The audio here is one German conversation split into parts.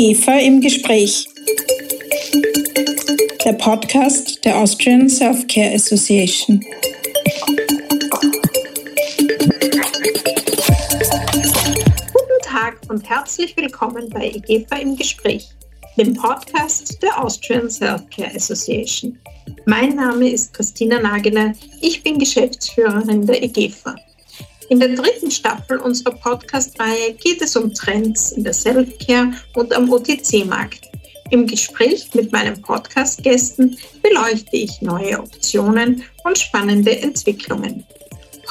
IGEFA im Gespräch. Der Podcast der Austrian Self-Care Association. Guten Tag und herzlich willkommen bei IGEFA im Gespräch, dem Podcast der Austrian Self-Care Association. Mein Name ist Christina Nageler, ich bin Geschäftsführerin der IGEFA. In der dritten Staffel unserer Podcast-Reihe geht es um Trends in der Self-Care und am OTC-Markt. Im Gespräch mit meinen Podcast-Gästen beleuchte ich neue Optionen und spannende Entwicklungen.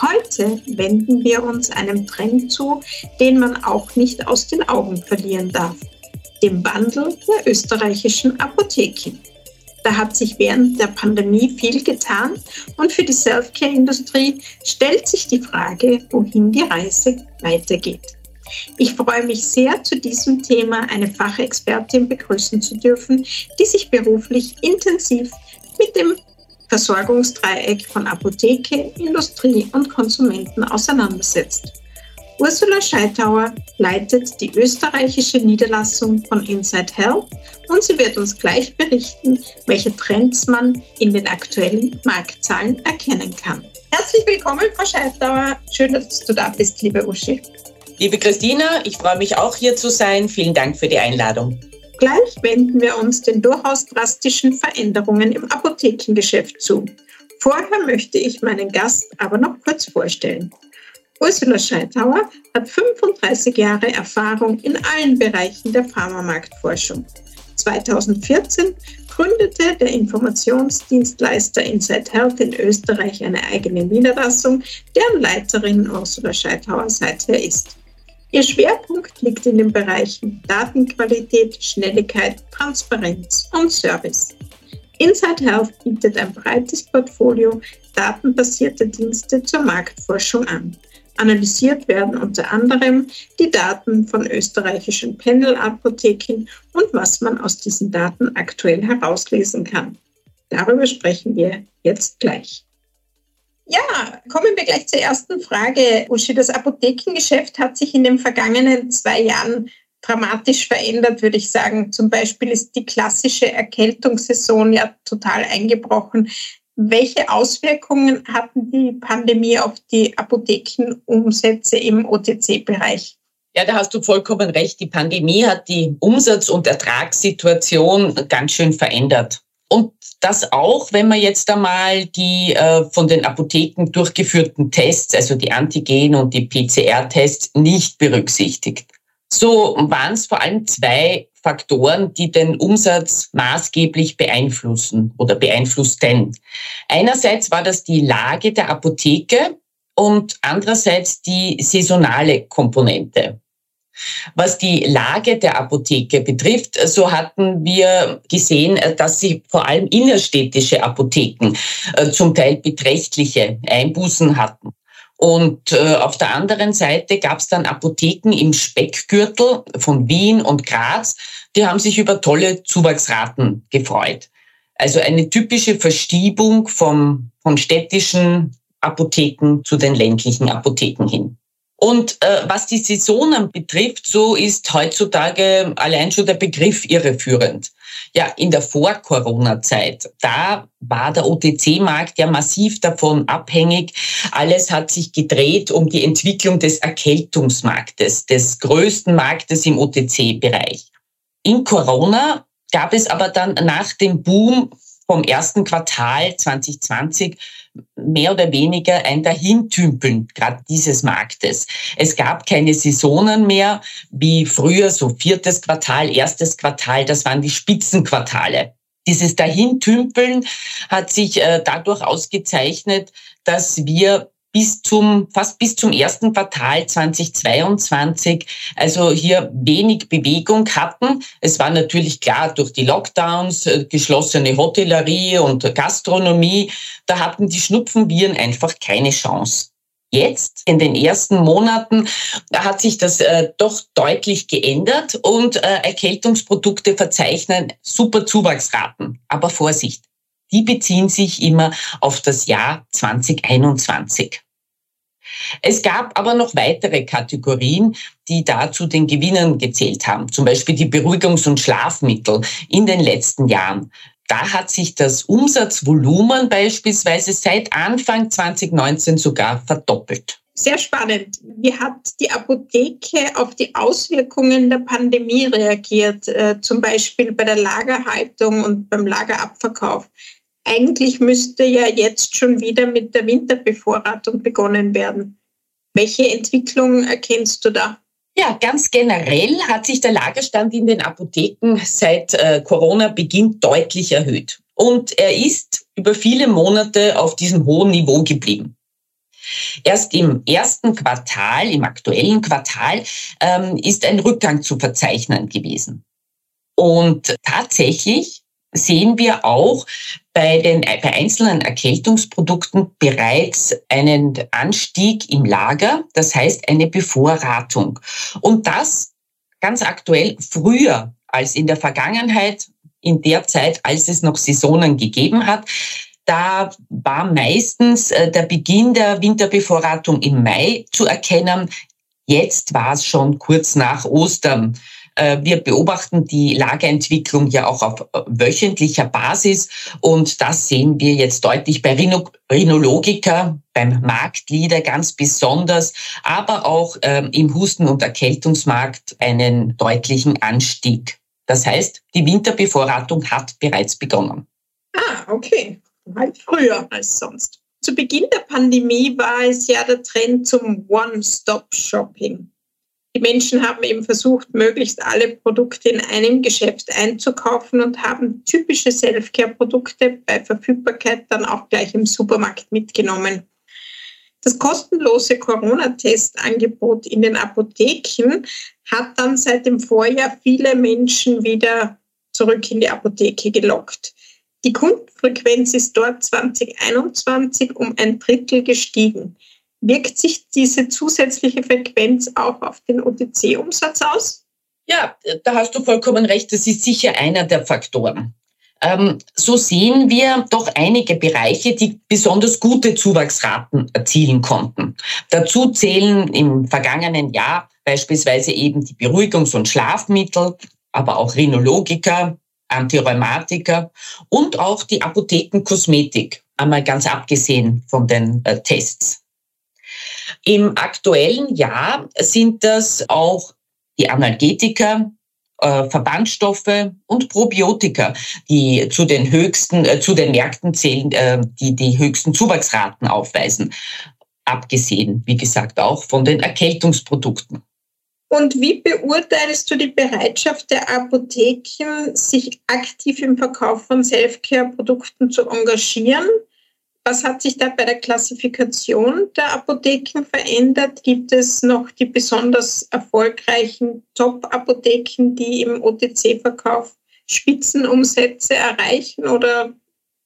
Heute wenden wir uns einem Trend zu, den man auch nicht aus den Augen verlieren darf, dem Wandel der österreichischen Apotheken. Da hat sich während der Pandemie viel getan und für die Self-Care-Industrie stellt sich die Frage, wohin die Reise weitergeht. Ich freue mich sehr, zu diesem Thema eine Fachexpertin begrüßen zu dürfen, die sich beruflich intensiv mit dem Versorgungsdreieck von Apotheke, Industrie und Konsumenten auseinandersetzt. Ursula Scheitauer leitet die österreichische Niederlassung von Inside Health und sie wird uns gleich berichten, welche Trends man in den aktuellen Marktzahlen erkennen kann. Herzlich willkommen, Frau Scheitauer. Schön, dass du da bist, liebe Uschi. Liebe Christina, ich freue mich auch hier zu sein. Vielen Dank für die Einladung. Gleich wenden wir uns den durchaus drastischen Veränderungen im Apothekengeschäft zu. Vorher möchte ich meinen Gast aber noch kurz vorstellen. Ursula Scheitauer hat 35 Jahre Erfahrung in allen Bereichen der Pharmamarktforschung. 2014 gründete der Informationsdienstleister Inside Health in Österreich eine eigene Niederlassung, deren Leiterin Ursula Scheitauer seither ist. Ihr Schwerpunkt liegt in den Bereichen Datenqualität, Schnelligkeit, Transparenz und Service. Inside Health bietet ein breites Portfolio datenbasierter Dienste zur Marktforschung an. Analysiert werden unter anderem die Daten von österreichischen Pendelapotheken und was man aus diesen Daten aktuell herauslesen kann. Darüber sprechen wir jetzt gleich. Ja, kommen wir gleich zur ersten Frage. Uschi, das Apothekengeschäft hat sich in den vergangenen zwei Jahren dramatisch verändert, würde ich sagen. Zum Beispiel ist die klassische Erkältungssaison ja total eingebrochen. Welche Auswirkungen hatten die Pandemie auf die Apothekenumsätze im OTC-Bereich? Ja, da hast du vollkommen recht. Die Pandemie hat die Umsatz- und Ertragssituation ganz schön verändert. Und das auch, wenn man jetzt einmal die äh, von den Apotheken durchgeführten Tests, also die Antigen- und die PCR-Tests, nicht berücksichtigt. So waren es vor allem zwei Faktoren, die den Umsatz maßgeblich beeinflussen oder beeinflussten. Einerseits war das die Lage der Apotheke und andererseits die saisonale Komponente. Was die Lage der Apotheke betrifft, so hatten wir gesehen, dass sie vor allem innerstädtische Apotheken äh, zum Teil beträchtliche Einbußen hatten. Und äh, auf der anderen Seite gab es dann Apotheken im Speckgürtel von Wien und Graz, die haben sich über tolle Zuwachsraten gefreut. Also eine typische Verschiebung vom, von städtischen Apotheken zu den ländlichen Apotheken hin. Und äh, was die Saisonen betrifft, so ist heutzutage allein schon der Begriff irreführend. Ja, in der Vor-Corona-Zeit, da war der OTC-Markt ja massiv davon abhängig. Alles hat sich gedreht um die Entwicklung des Erkältungsmarktes, des größten Marktes im OTC-Bereich. In Corona gab es aber dann nach dem Boom vom ersten Quartal 2020 mehr oder weniger ein Dahintümpeln gerade dieses Marktes. Es gab keine Saisonen mehr wie früher, so viertes Quartal, erstes Quartal, das waren die Spitzenquartale. Dieses Dahintümpeln hat sich äh, dadurch ausgezeichnet, dass wir bis zum, fast bis zum ersten Quartal 2022, also hier wenig Bewegung hatten. Es war natürlich klar durch die Lockdowns, äh, geschlossene Hotellerie und Gastronomie, da hatten die Schnupfenviren einfach keine Chance. Jetzt, in den ersten Monaten, hat sich das äh, doch deutlich geändert und äh, Erkältungsprodukte verzeichnen super Zuwachsraten. Aber Vorsicht, die beziehen sich immer auf das Jahr 2021. Es gab aber noch weitere Kategorien, die da zu den Gewinnern gezählt haben. Zum Beispiel die Beruhigungs- und Schlafmittel in den letzten Jahren. Da hat sich das Umsatzvolumen beispielsweise seit Anfang 2019 sogar verdoppelt. Sehr spannend. Wie hat die Apotheke auf die Auswirkungen der Pandemie reagiert, äh, zum Beispiel bei der Lagerhaltung und beim Lagerabverkauf? Eigentlich müsste ja jetzt schon wieder mit der Winterbevorratung begonnen werden. Welche Entwicklung erkennst du da? Ja, ganz generell hat sich der Lagerstand in den Apotheken seit äh, Corona-Beginn deutlich erhöht. Und er ist über viele Monate auf diesem hohen Niveau geblieben. Erst im ersten Quartal, im aktuellen Quartal, ähm, ist ein Rückgang zu verzeichnen gewesen. Und tatsächlich sehen wir auch bei den bei einzelnen Erkältungsprodukten bereits einen Anstieg im Lager, das heißt eine Bevorratung. Und das ganz aktuell früher als in der Vergangenheit, in der Zeit, als es noch Saisonen gegeben hat. Da war meistens äh, der Beginn der Winterbevorratung im Mai zu erkennen. Jetzt war es schon kurz nach Ostern. Äh, wir beobachten die Lageentwicklung ja auch auf äh, wöchentlicher Basis und das sehen wir jetzt deutlich bei Rhinologica, beim Marktleader ganz besonders, aber auch ähm, im Husten- und Erkältungsmarkt einen deutlichen Anstieg. Das heißt, die Winterbevorratung hat bereits begonnen. Ah, okay. Halt früher als sonst. Zu Beginn der Pandemie war es ja der Trend zum One-Stop-Shopping. Die Menschen haben eben versucht, möglichst alle Produkte in einem Geschäft einzukaufen und haben typische Self-Care-Produkte bei Verfügbarkeit dann auch gleich im Supermarkt mitgenommen. Das kostenlose Corona-Testangebot in den Apotheken hat dann seit dem Vorjahr viele Menschen wieder zurück in die Apotheke gelockt. Die Kundenfrequenz ist dort 2021 um ein Drittel gestiegen. Wirkt sich diese zusätzliche Frequenz auch auf den OTC-Umsatz aus? Ja, da hast du vollkommen recht. Das ist sicher einer der Faktoren. Ähm, so sehen wir doch einige Bereiche, die besonders gute Zuwachsraten erzielen konnten. Dazu zählen im vergangenen Jahr beispielsweise eben die Beruhigungs- und Schlafmittel, aber auch Rhinologika, Antirheumatika und auch die Apothekenkosmetik, einmal ganz abgesehen von den äh, Tests. Im aktuellen Jahr sind das auch die Analgetika, äh, Verbandstoffe und Probiotika, die zu den höchsten, äh, zu den Märkten zählen, äh, die die höchsten Zuwachsraten aufweisen. Abgesehen, wie gesagt, auch von den Erkältungsprodukten. Und wie beurteilst du die Bereitschaft der Apotheken, sich aktiv im Verkauf von Selfcare-Produkten zu engagieren? Was hat sich da bei der Klassifikation der Apotheken verändert? Gibt es noch die besonders erfolgreichen Top-Apotheken, die im OTC-Verkauf Spitzenumsätze erreichen oder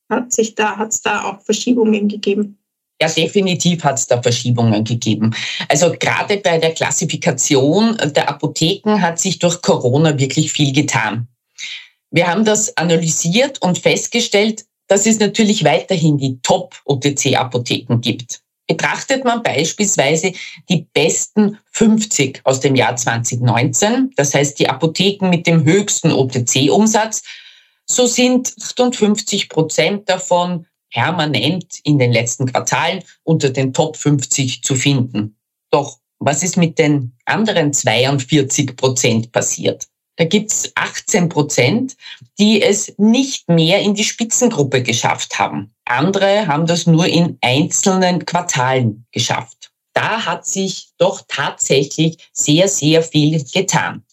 hat sich da, hat es da auch Verschiebungen gegeben? Ja, definitiv hat es da Verschiebungen gegeben. Also gerade bei der Klassifikation der Apotheken hat sich durch Corona wirklich viel getan. Wir haben das analysiert und festgestellt, dass es natürlich weiterhin die Top-OTC-Apotheken gibt. Betrachtet man beispielsweise die besten 50 aus dem Jahr 2019, das heißt die Apotheken mit dem höchsten OTC-Umsatz, so sind 58 Prozent davon permanent in den letzten Quartalen unter den Top 50 zu finden. Doch was ist mit den anderen 42 Prozent passiert? Da gibt's 18 Prozent, die es nicht mehr in die Spitzengruppe geschafft haben. Andere haben das nur in einzelnen Quartalen geschafft. Da hat sich doch tatsächlich sehr, sehr viel getan.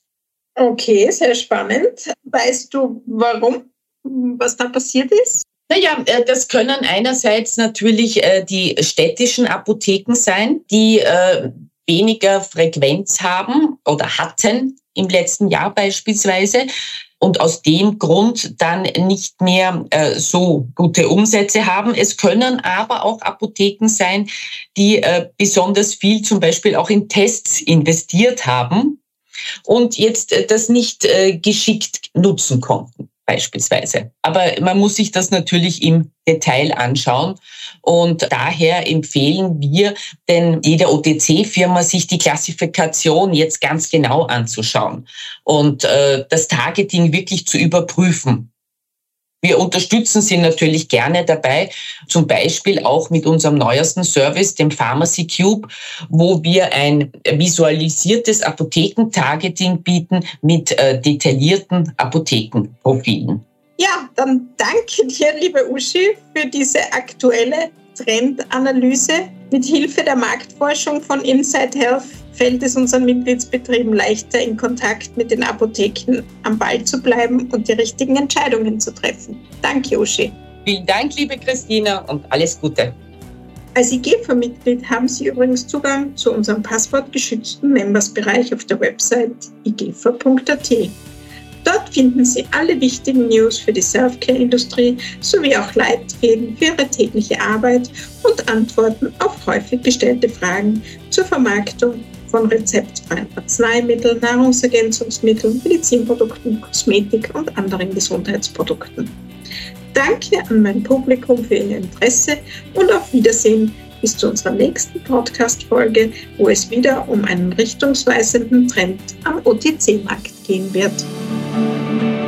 Okay, sehr spannend. Weißt du, warum? Was da passiert ist? Naja, äh, das können einerseits natürlich äh, die städtischen Apotheken sein, die äh, weniger Frequenz haben oder hatten im letzten Jahr beispielsweise und aus dem Grund dann nicht mehr äh, so gute Umsätze haben. Es können aber auch Apotheken sein, die äh, besonders viel zum Beispiel auch in Tests investiert haben und jetzt äh, das nicht geschickt nutzen konnten. Beispielsweise. Aber man muss sich das natürlich im Detail anschauen. Und daher empfehlen wir denn jeder OTC-Firma, sich die Klassifikation jetzt ganz genau anzuschauen und äh, das Targeting wirklich zu überprüfen. Wir unterstützen Sie natürlich gerne dabei, zum Beispiel auch mit unserem neuesten Service, dem Pharmacy Cube, wo wir ein visualisiertes Apothekentargeting bieten mit äh, detaillierten Apothekenprofilen. Ja, dann danke dir, liebe Uschi, für diese aktuelle Trendanalyse. Mit Hilfe der Marktforschung von Inside Health fällt es unseren Mitgliedsbetrieben leichter, in Kontakt mit den Apotheken am Ball zu bleiben und die richtigen Entscheidungen zu treffen. Danke, Uschi. Vielen Dank, liebe Christina, und alles Gute. Als IGEFA-Mitglied haben Sie übrigens Zugang zu unserem passwortgeschützten Members-Bereich auf der Website igefa.at. Dort finden Sie alle wichtigen News für die Self-Care-Industrie sowie auch Leitfäden für Ihre tägliche Arbeit und Antworten auf häufig gestellte Fragen zur Vermarktung von rezeptfreien Arzneimitteln, Nahrungsergänzungsmitteln, Medizinprodukten, Kosmetik und anderen Gesundheitsprodukten. Danke an mein Publikum für Ihr Interesse und auf Wiedersehen bis zu unserer nächsten Podcast-Folge, wo es wieder um einen richtungsweisenden Trend am OTC-Markt gehen wird. Música